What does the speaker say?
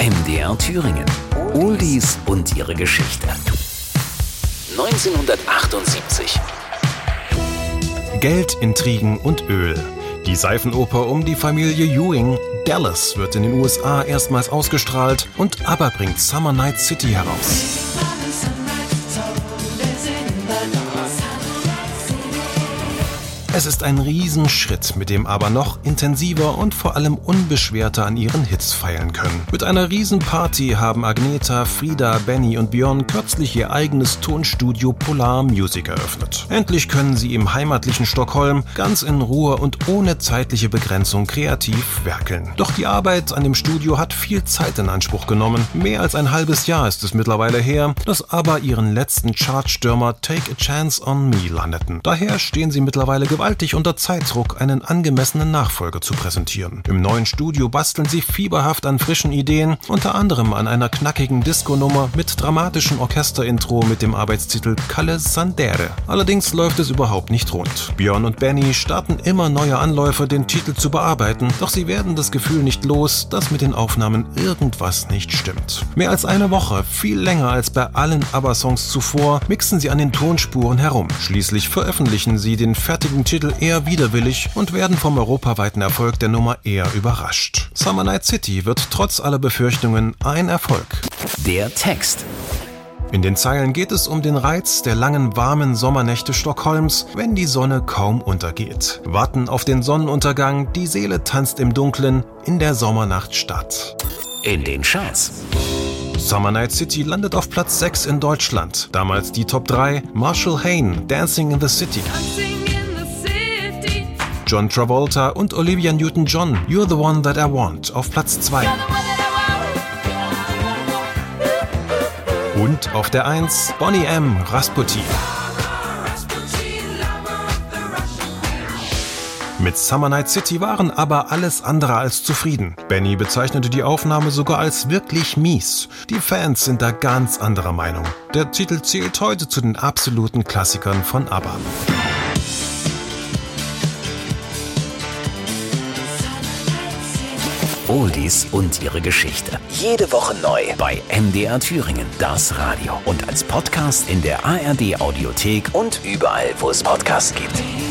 MDR Thüringen. Oldies und ihre Geschichte. 1978. Geld, Intrigen und Öl. Die Seifenoper um die Familie Ewing, Dallas, wird in den USA erstmals ausgestrahlt und ABBA bringt Summer Night City heraus. Es ist ein Riesenschritt, mit dem aber noch intensiver und vor allem unbeschwerter an ihren Hits feilen können. Mit einer Riesenparty haben Agneta, Frieda, Benny und Björn kürzlich ihr eigenes Tonstudio Polar Music eröffnet. Endlich können sie im heimatlichen Stockholm ganz in Ruhe und ohne zeitliche Begrenzung kreativ werkeln. Doch die Arbeit an dem Studio hat viel Zeit in Anspruch genommen. Mehr als ein halbes Jahr ist es mittlerweile her, dass aber ihren letzten Chartstürmer Take a Chance on Me landeten. Daher stehen sie mittlerweile gewaltig unter Zeitdruck, einen angemessenen Nachfolger zu präsentieren. Im neuen Studio basteln sie fieberhaft an frischen Ideen, unter anderem an einer knackigen Disco-Nummer mit dramatischem Orchesterintro mit dem Arbeitstitel Calle Sandere. Allerdings läuft es überhaupt nicht rund. Björn und Benny starten immer neue Anläufe, den Titel zu bearbeiten, doch sie werden das Gefühl nicht los, dass mit den Aufnahmen irgendwas nicht stimmt. Mehr als eine Woche, viel länger als bei allen ABBA-Songs zuvor, mixen sie an den Tonspuren herum. Schließlich veröffentlichen sie den fertigen Titel eher widerwillig und werden vom europaweiten Erfolg der Nummer eher überrascht. Summer Night City wird trotz aller Befürchtungen ein Erfolg. Der Text. In den Zeilen geht es um den Reiz der langen warmen Sommernächte Stockholms, wenn die Sonne kaum untergeht. Warten auf den Sonnenuntergang, die Seele tanzt im Dunklen in der Sommernacht statt. In den Charts. Summer Night City landet auf Platz 6 in Deutschland. Damals die Top 3 Marshall Hain, Dancing in the City. John Travolta und Olivia Newton-John, You're the One That I Want auf Platz 2. Und auf der 1 Bonnie M. Rasputin. Mit Summer Night City waren aber alles andere als zufrieden. Benny bezeichnete die Aufnahme sogar als wirklich mies. Die Fans sind da ganz anderer Meinung. Der Titel zählt heute zu den absoluten Klassikern von ABBA. Oldies und ihre Geschichte. Jede Woche neu bei MDR Thüringen, das Radio. Und als Podcast in der ARD Audiothek und überall, wo es Podcasts gibt.